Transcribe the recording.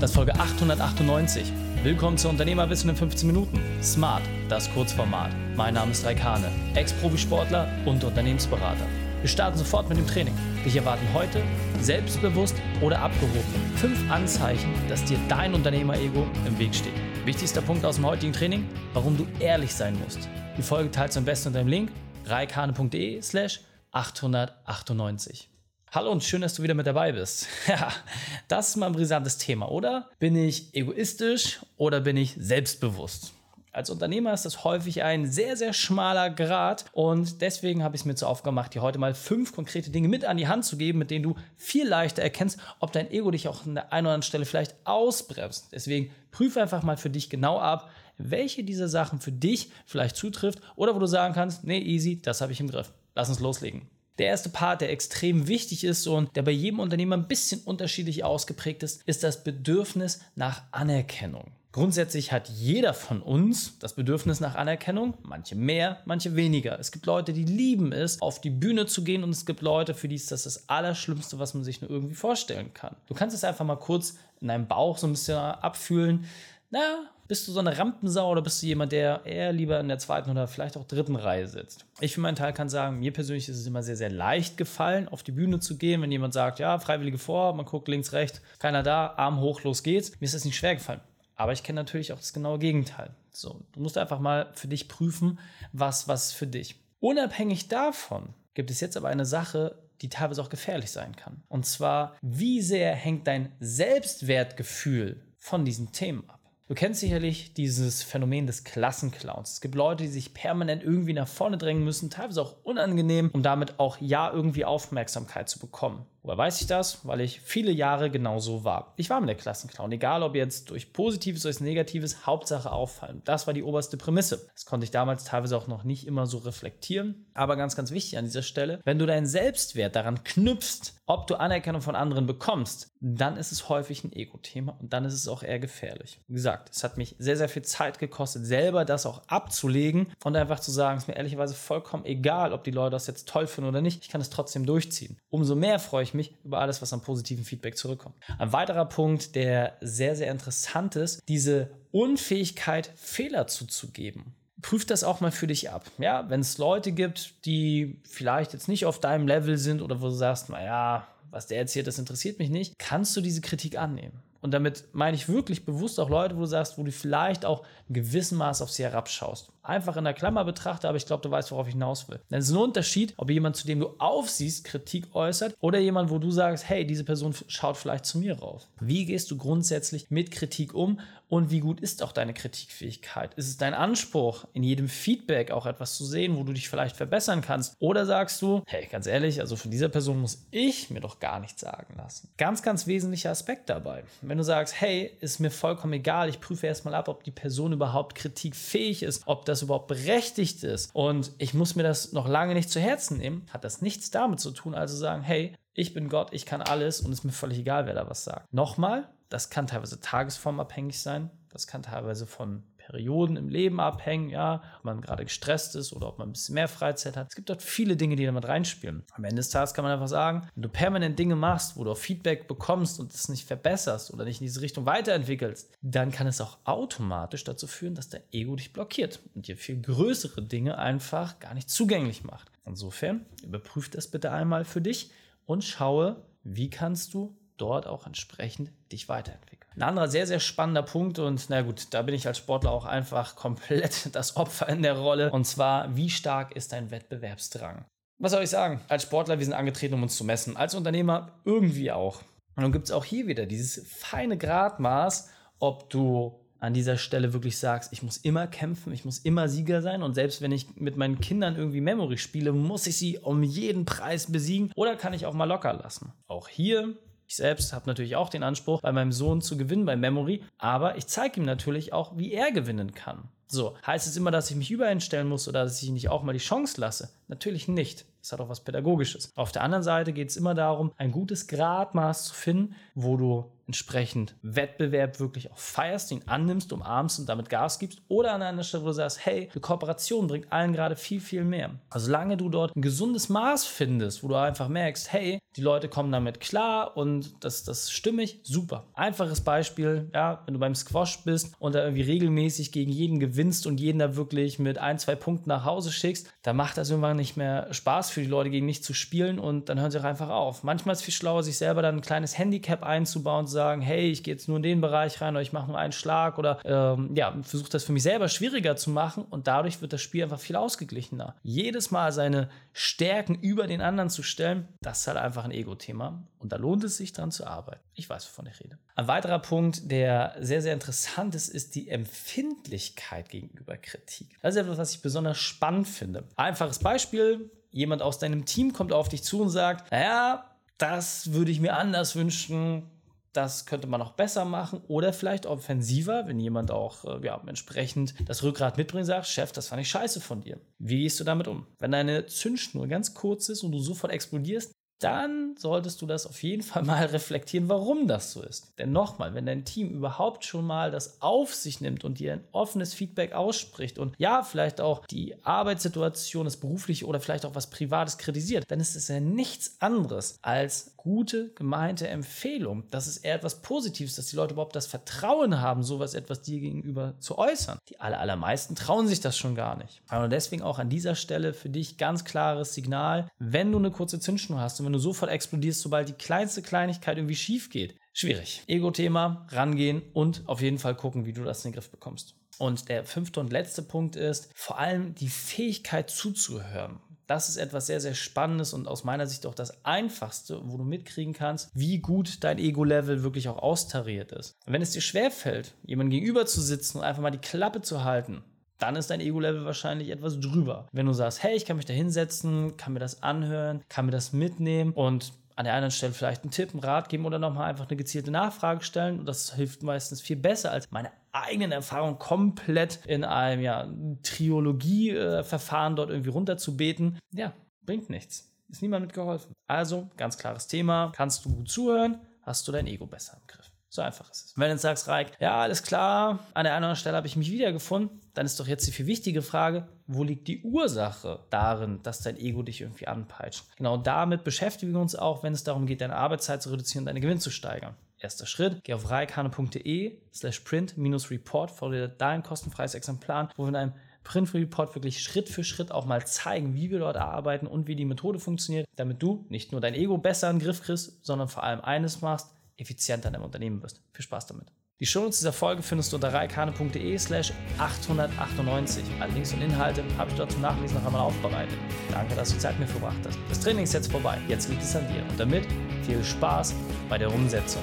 Das ist Folge 898. Willkommen zu Unternehmerwissen in 15 Minuten. Smart, das Kurzformat. Mein Name ist Raikane, Ex-Profisportler und Unternehmensberater. Wir starten sofort mit dem Training. Dich erwarten heute selbstbewusst oder abgehoben. Fünf Anzeichen, dass dir dein Unternehmer-Ego im Weg steht. Wichtigster Punkt aus dem heutigen Training, warum du ehrlich sein musst. Die Folge teilst du am besten unter dem Link reikane.de slash 898. Hallo und schön, dass du wieder mit dabei bist. Ja, das ist mal ein brisantes Thema, oder? Bin ich egoistisch oder bin ich selbstbewusst? Als Unternehmer ist das häufig ein sehr, sehr schmaler Grad und deswegen habe ich es mir zur Aufgabe gemacht, dir heute mal fünf konkrete Dinge mit an die Hand zu geben, mit denen du viel leichter erkennst, ob dein Ego dich auch an der einen oder anderen Stelle vielleicht ausbremst. Deswegen prüfe einfach mal für dich genau ab, welche dieser Sachen für dich vielleicht zutrifft oder wo du sagen kannst, nee, easy, das habe ich im Griff. Lass uns loslegen. Der erste Part, der extrem wichtig ist und der bei jedem Unternehmer ein bisschen unterschiedlich ausgeprägt ist, ist das Bedürfnis nach Anerkennung. Grundsätzlich hat jeder von uns das Bedürfnis nach Anerkennung, manche mehr, manche weniger. Es gibt Leute, die lieben es, auf die Bühne zu gehen und es gibt Leute, für die ist das das Allerschlimmste, was man sich nur irgendwie vorstellen kann. Du kannst es einfach mal kurz in deinem Bauch so ein bisschen abfühlen naja, bist du so eine Rampensau oder bist du jemand, der eher lieber in der zweiten oder vielleicht auch dritten Reihe sitzt? Ich für meinen Teil kann sagen, mir persönlich ist es immer sehr, sehr leicht gefallen, auf die Bühne zu gehen, wenn jemand sagt, ja, Freiwillige vor, man guckt links, rechts, keiner da, Arm hoch, los geht's. Mir ist das nicht schwer gefallen. Aber ich kenne natürlich auch das genaue Gegenteil. So, du musst einfach mal für dich prüfen, was was für dich. Unabhängig davon gibt es jetzt aber eine Sache, die teilweise auch gefährlich sein kann. Und zwar, wie sehr hängt dein Selbstwertgefühl von diesen Themen ab? Du kennst sicherlich dieses Phänomen des Klassenclowns. Es gibt Leute, die sich permanent irgendwie nach vorne drängen müssen, teilweise auch unangenehm, um damit auch ja irgendwie Aufmerksamkeit zu bekommen. Woher weiß ich das? Weil ich viele Jahre genauso war. Ich war mit der Klassenclown, egal ob jetzt durch Positives oder Negatives, Hauptsache auffallen. Das war die oberste Prämisse. Das konnte ich damals teilweise auch noch nicht immer so reflektieren. Aber ganz, ganz wichtig an dieser Stelle, wenn du deinen Selbstwert daran knüpfst, ob du Anerkennung von anderen bekommst, dann ist es häufig ein Ego-Thema und dann ist es auch eher gefährlich. Wie gesagt, es hat mich sehr, sehr viel Zeit gekostet, selber das auch abzulegen und einfach zu sagen, es ist mir ehrlicherweise vollkommen egal, ob die Leute das jetzt toll finden oder nicht. Ich kann es trotzdem durchziehen. Umso mehr freue ich mich, mich über alles, was an positiven Feedback zurückkommt. Ein weiterer Punkt, der sehr, sehr interessant ist, diese Unfähigkeit, Fehler zuzugeben. Prüf das auch mal für dich ab. Ja, wenn es Leute gibt, die vielleicht jetzt nicht auf deinem Level sind oder wo du sagst, naja, was der erzählt, das interessiert mich nicht, kannst du diese Kritik annehmen. Und damit meine ich wirklich bewusst auch Leute, wo du sagst, wo du vielleicht auch in gewissem Maß auf sie herabschaust. Einfach in der Klammer betrachte, aber ich glaube, du weißt, worauf ich hinaus will. Denn es ist ein Unterschied, ob jemand, zu dem du aufsiehst, Kritik äußert oder jemand, wo du sagst, hey, diese Person schaut vielleicht zu mir rauf. Wie gehst du grundsätzlich mit Kritik um und wie gut ist auch deine Kritikfähigkeit? Ist es dein Anspruch, in jedem Feedback auch etwas zu sehen, wo du dich vielleicht verbessern kannst? Oder sagst du, hey, ganz ehrlich, also von dieser Person muss ich mir doch gar nichts sagen lassen. Ganz, ganz wesentlicher Aspekt dabei. Wenn du sagst, hey, ist mir vollkommen egal, ich prüfe erstmal ab, ob die Person überhaupt kritikfähig ist, ob das überhaupt berechtigt ist und ich muss mir das noch lange nicht zu Herzen nehmen, hat das nichts damit zu tun, also sagen, hey, ich bin Gott, ich kann alles und es ist mir völlig egal, wer da was sagt. Nochmal, das kann teilweise tagesformabhängig sein, das kann teilweise von Perioden im Leben abhängen, ja, ob man gerade gestresst ist oder ob man ein bisschen mehr Freizeit hat. Es gibt dort viele Dinge, die damit reinspielen. Am Ende des Tages kann man einfach sagen, wenn du permanent Dinge machst, wo du auch Feedback bekommst und es nicht verbesserst oder nicht in diese Richtung weiterentwickelst, dann kann es auch automatisch dazu führen, dass dein Ego dich blockiert und dir viel größere Dinge einfach gar nicht zugänglich macht. Insofern überprüf das bitte einmal für dich und schaue, wie kannst du dort auch entsprechend dich weiterentwickeln. Ein anderer sehr, sehr spannender Punkt und na gut, da bin ich als Sportler auch einfach komplett das Opfer in der Rolle und zwar, wie stark ist dein Wettbewerbsdrang? Was soll ich sagen? Als Sportler, wir sind angetreten, um uns zu messen. Als Unternehmer irgendwie auch. Und dann gibt es auch hier wieder dieses feine Gradmaß, ob du an dieser Stelle wirklich sagst, ich muss immer kämpfen, ich muss immer Sieger sein und selbst wenn ich mit meinen Kindern irgendwie Memory spiele, muss ich sie um jeden Preis besiegen oder kann ich auch mal locker lassen. Auch hier ich selbst habe natürlich auch den Anspruch, bei meinem Sohn zu gewinnen bei Memory, aber ich zeige ihm natürlich auch, wie er gewinnen kann. So, heißt es immer, dass ich mich übereinstellen muss oder dass ich nicht auch mal die Chance lasse? Natürlich nicht. Das hat auch was Pädagogisches. Auf der anderen Seite geht es immer darum, ein gutes Gradmaß zu finden, wo du entsprechend Wettbewerb wirklich auch feierst, ihn annimmst, umarmst und damit Gas gibst oder an einer Stelle, wo du sagst, hey, die Kooperation bringt allen gerade viel, viel mehr. Also solange du dort ein gesundes Maß findest, wo du einfach merkst, hey, die Leute kommen damit klar und das, das stimmig, super. Einfaches Beispiel, ja, wenn du beim Squash bist und da irgendwie regelmäßig gegen jeden gewinnst und jeden da wirklich mit ein, zwei Punkten nach Hause schickst, dann macht das irgendwann nicht mehr Spaß für die Leute, gegen dich zu spielen und dann hören sie auch einfach auf. Manchmal ist es viel schlauer, sich selber dann ein kleines Handicap einzubauen und zu sagen, hey, ich gehe jetzt nur in den Bereich rein oder ich mache nur einen Schlag oder ähm, ja, versuche das für mich selber schwieriger zu machen und dadurch wird das Spiel einfach viel ausgeglichener. Jedes Mal seine Stärken über den anderen zu stellen, das ist halt einfach ein Ego-Thema und da lohnt es sich dran zu arbeiten. Ich weiß, wovon ich rede. Ein weiterer Punkt, der sehr, sehr interessant ist, ist die Empfindlichkeit gegenüber Kritik. Das ist etwas, was ich besonders spannend finde. Einfaches Beispiel, jemand aus deinem Team kommt auf dich zu und sagt, naja, das würde ich mir anders wünschen, das könnte man auch besser machen oder vielleicht offensiver, wenn jemand auch äh, ja, entsprechend das Rückgrat mitbringt, sagt, Chef, das fand ich scheiße von dir. Wie gehst du damit um? Wenn deine Zündschnur ganz kurz ist und du sofort explodierst, dann solltest du das auf jeden Fall mal reflektieren, warum das so ist. Denn nochmal, wenn dein Team überhaupt schon mal das auf sich nimmt und dir ein offenes Feedback ausspricht und ja, vielleicht auch die Arbeitssituation, das berufliche oder vielleicht auch was Privates kritisiert, dann ist es ja nichts anderes als gute, gemeinte Empfehlung. Das ist eher etwas Positives, dass die Leute überhaupt das Vertrauen haben, sowas etwas dir gegenüber zu äußern. Die aller, allermeisten trauen sich das schon gar nicht. Aber deswegen auch an dieser Stelle für dich ganz klares Signal, wenn du eine kurze Zündschnur hast und wenn du sofort explodierst, sobald die kleinste Kleinigkeit irgendwie schief geht. Schwierig. Ego-Thema, rangehen und auf jeden Fall gucken, wie du das in den Griff bekommst. Und der fünfte und letzte Punkt ist vor allem die Fähigkeit zuzuhören. Das ist etwas sehr, sehr Spannendes und aus meiner Sicht auch das Einfachste, wo du mitkriegen kannst, wie gut dein Ego-Level wirklich auch austariert ist. Und wenn es dir schwerfällt, jemandem gegenüber zu sitzen und einfach mal die Klappe zu halten, dann ist dein Ego-Level wahrscheinlich etwas drüber. Wenn du sagst, hey, ich kann mich da hinsetzen, kann mir das anhören, kann mir das mitnehmen und an der anderen Stelle vielleicht einen Tipp, einen Rat geben oder nochmal einfach eine gezielte Nachfrage stellen. Und das hilft meistens viel besser, als meine eigenen Erfahrungen komplett in einem ja, Triologie-Verfahren dort irgendwie runterzubeten. Ja, bringt nichts. Ist niemand mitgeholfen. Also, ganz klares Thema. Kannst du gut zuhören, hast du dein Ego besser im Griff. So einfach ist es. wenn du jetzt sagst, Reik, ja, alles klar, an der anderen Stelle habe ich mich wiedergefunden, dann ist doch jetzt die viel wichtige Frage, wo liegt die Ursache darin, dass dein Ego dich irgendwie anpeitscht? Genau damit beschäftigen wir uns auch, wenn es darum geht, deine Arbeitszeit zu reduzieren und deinen Gewinn zu steigern. Erster Schritt, geh auf reikane.de slash print-report, vor dir dein kostenfreies Exemplar, wo wir in einem Print Report wirklich Schritt für Schritt auch mal zeigen, wie wir dort arbeiten und wie die Methode funktioniert, damit du nicht nur dein Ego besser in den Griff kriegst, sondern vor allem eines machst, effizienter in deinem Unternehmen wirst. Viel Spaß damit. Die Shownotes dieser Folge findest du unter reikane.de slash 898. Alle Links und Inhalte habe ich dort zum Nachlesen noch einmal aufbereitet. Danke, dass du Zeit mit mir verbracht hast. Das Training ist jetzt vorbei. Jetzt liegt es an dir. Und damit viel Spaß bei der Umsetzung.